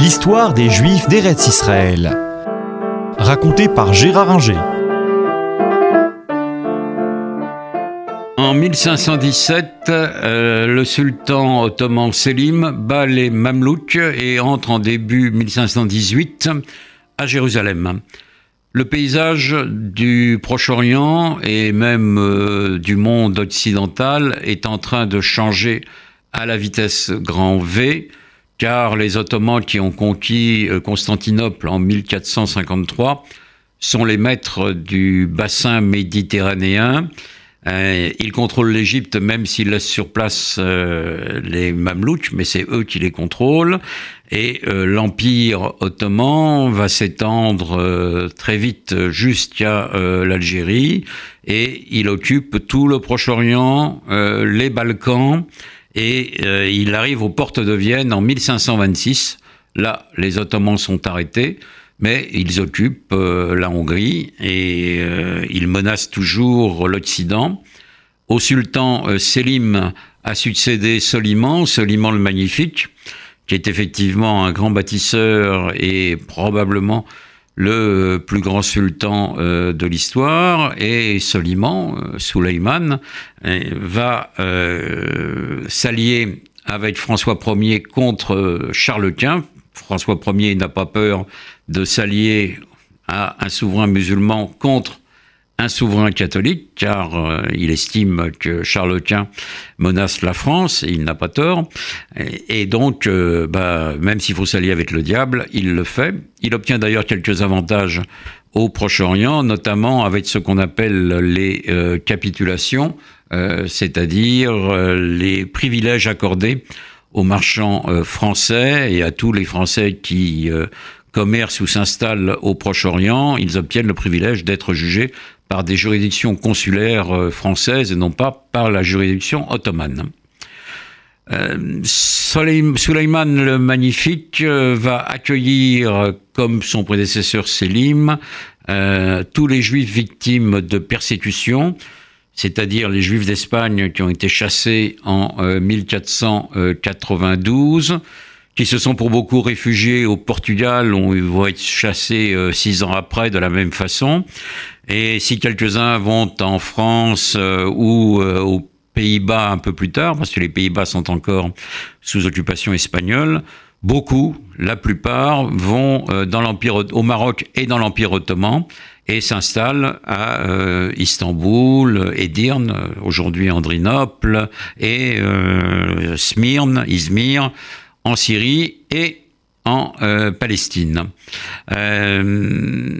L'histoire des Juifs d'Eretz Israël. Racontée par Gérard Inger. En 1517, euh, le sultan ottoman Selim bat les Mamelouks et entre en début 1518 à Jérusalem. Le paysage du Proche-Orient et même euh, du monde occidental est en train de changer à la vitesse grand V, car les Ottomans qui ont conquis euh, Constantinople en 1453 sont les maîtres du bassin méditerranéen euh, ils contrôlent l'Égypte même s'ils laissent sur place euh, les Mamelouks, mais c'est eux qui les contrôlent. Et l'Empire ottoman va s'étendre très vite jusqu'à l'Algérie et il occupe tout le Proche-Orient, les Balkans et il arrive aux portes de Vienne en 1526. Là, les Ottomans sont arrêtés mais ils occupent euh, la Hongrie et euh, ils menacent toujours l'Occident. Au sultan euh, Selim a succédé Soliman, Soliman le Magnifique, qui est effectivement un grand bâtisseur et probablement le plus grand sultan de l'histoire, et Soliman, Souleyman, va s'allier avec François Ier contre Charles Quint. François Ier n'a pas peur de s'allier à un souverain musulman contre un souverain catholique, car euh, il estime que Charles Quint menace la France, et il n'a pas tort. Et, donc, euh, bah, même s'il faut s'allier avec le diable, il le fait. Il obtient d'ailleurs quelques avantages au Proche-Orient, notamment avec ce qu'on appelle les euh, capitulations, c'est-à-dire les privilèges accordés aux marchands français et à tous les Français qui commerce ou s'installent au Proche-Orient, ils obtiennent le privilège d'être jugés par des juridictions consulaires euh, françaises et non pas par la juridiction ottomane. Euh, le Magnifique euh, va accueillir, comme son prédécesseur Selim, tous les juifs victimes de persécution, c'est-à-dire les juifs d'Espagne qui ont été chassés en 1492, qui se sont pour beaucoup réfugiés au Portugal, où ils vont être chassés euh, six ans après de la même façon. Et si quelques-uns vont en France euh, ou euh, aux Pays-Bas un peu plus tard, parce que les Pays-Bas sont encore sous occupation espagnole, beaucoup, la plupart, vont dans l'empire au Maroc et dans l'empire ottoman et s'installent à Istanbul, Edirne, aujourd'hui Andrinople, et Smyrne, Izmir, en Syrie et en euh, Palestine. Euh,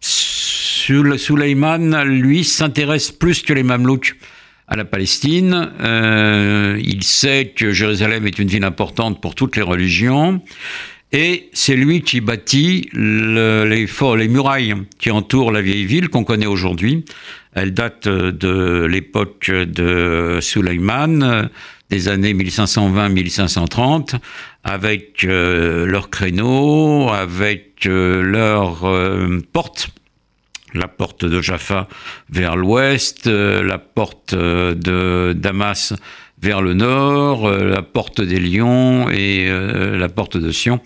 Souleyman, lui, s'intéresse plus que les Mamelouks à la Palestine. Euh, il sait que Jérusalem est une ville importante pour toutes les religions. Et c'est lui qui bâtit les, les murailles qui entourent la vieille ville qu'on connaît aujourd'hui. Elle date de l'époque de Souleyman des années 1520-1530, avec euh, leurs créneaux, avec euh, leurs euh, portes, la porte de Jaffa vers l'ouest, la porte de Damas vers le nord, la porte des Lions et la porte de Sion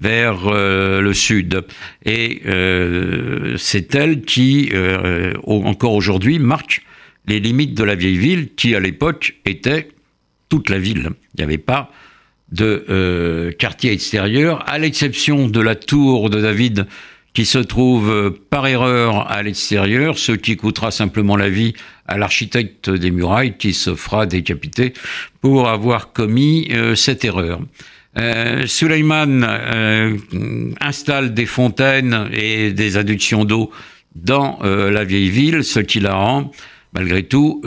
vers le sud. Et c'est elle qui, encore aujourd'hui, marque les limites de la vieille ville qui, à l'époque, était toute la ville. Il n'y avait pas de euh, quartier extérieur, à l'exception de la tour de David qui se trouve euh, par erreur à l'extérieur, ce qui coûtera simplement la vie à l'architecte des murailles qui se fera décapiter pour avoir commis euh, cette erreur. Suleiman installe des fontaines et des adductions d'eau dans la vieille ville, ce qui la rend malgré tout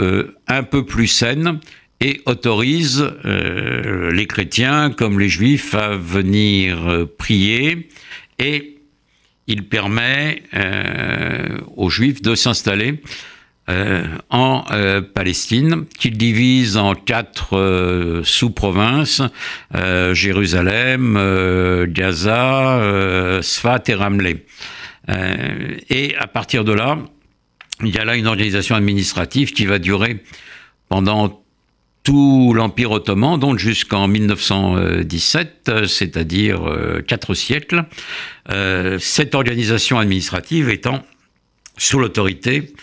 un peu plus saine et autorise euh, les chrétiens comme les juifs à venir euh, prier et il permet euh, aux juifs de s'installer en Palestine, qu'il divise en quatre sous-provinces, Jérusalem, Gaza, Sfat et Ramleh. et à partir de là, il y a là une organisation administrative qui va durer pendant tout l'Empire ottoman, donc jusqu'en 1917, c'est-à-dire quatre siècles, cette organisation administrative étant sous l'autorité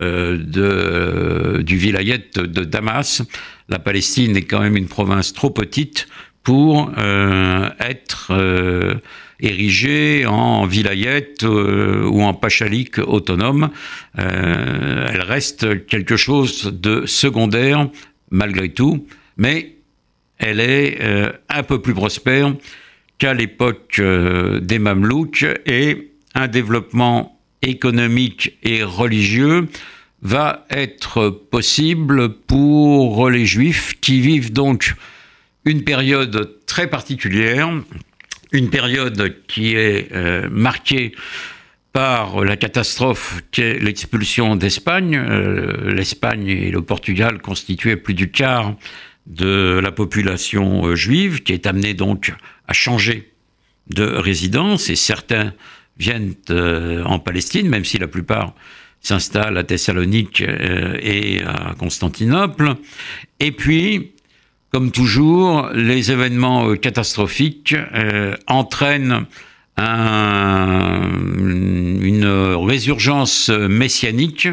de, du vilayet de Damas. La Palestine est quand même une province trop petite pour être érigée en vilayette euh, ou en pachalik autonome. Euh, elle reste quelque chose de secondaire malgré tout, mais elle est euh, un peu plus prospère qu'à l'époque des Mamelouks et un développement économique et religieux va être possible pour les juifs qui vivent donc une période très particulière une période qui est euh, marquée par la catastrophe qu'est l'expulsion d'Espagne. Euh, L'Espagne et le Portugal constituaient plus du quart de la population euh, juive, qui est amenée donc à changer de résidence, et certains viennent en Palestine, même si la plupart s'installent à Thessalonique et à Constantinople. Et puis, comme toujours, les événements euh, catastrophiques euh, une résurgence messianique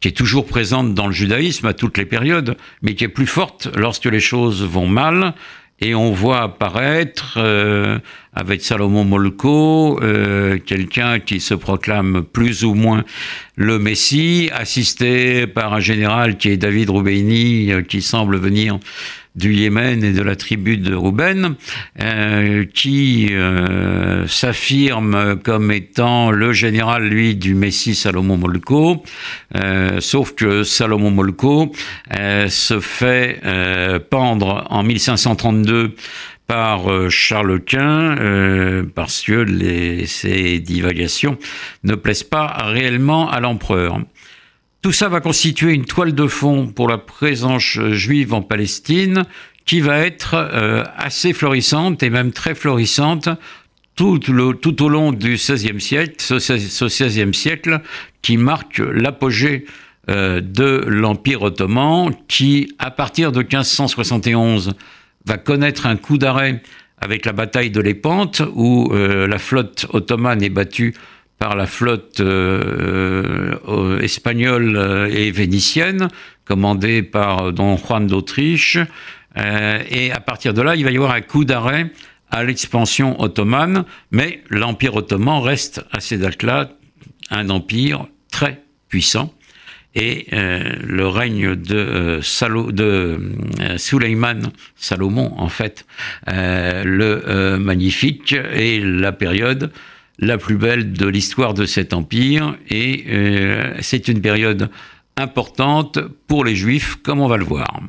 qui est toujours présente dans le judaïsme à toutes les périodes, mais qui est plus forte lorsque les choses vont mal. Et on voit apparaître euh, avec Salomon Molko quelqu'un qui se proclame plus ou moins le Messie, assisté par un général qui est David Roubeini, qui semble venir du Yémen et de la tribu de Rouben, euh, qui euh, s'affirme comme étant le général, lui, du Messie Salomon Molko, euh, sauf que Salomon Molko se fait pendre en 1532 par Charles Quint, parce que les, ces divagations ne plaisent pas réellement à l'empereur. Tout ça va constituer une toile de fond pour la présence juive en Palestine qui va être euh, assez florissante et même très florissante tout, au long du XVIe siècle, ce XVIe siècle qui marque l'apogée euh, de l'Empire ottoman qui, à partir de 1571, va connaître un coup d'arrêt avec la bataille de Lépante où euh, la flotte ottomane est battue par la flotte euh, euh, espagnole euh, et vénitienne, commandée par Don Juan d'Autriche. et à partir de là, il va y avoir un coup d'arrêt à l'expansion ottomane, mais l'Empire ottoman reste à ces dates-là un empire très puissant. Et le règne de, Salo, de Salomon en fait, le magnifique, et la période la plus belle de l'histoire de cet empire et euh, c'est une période importante pour les juifs comme on va le voir.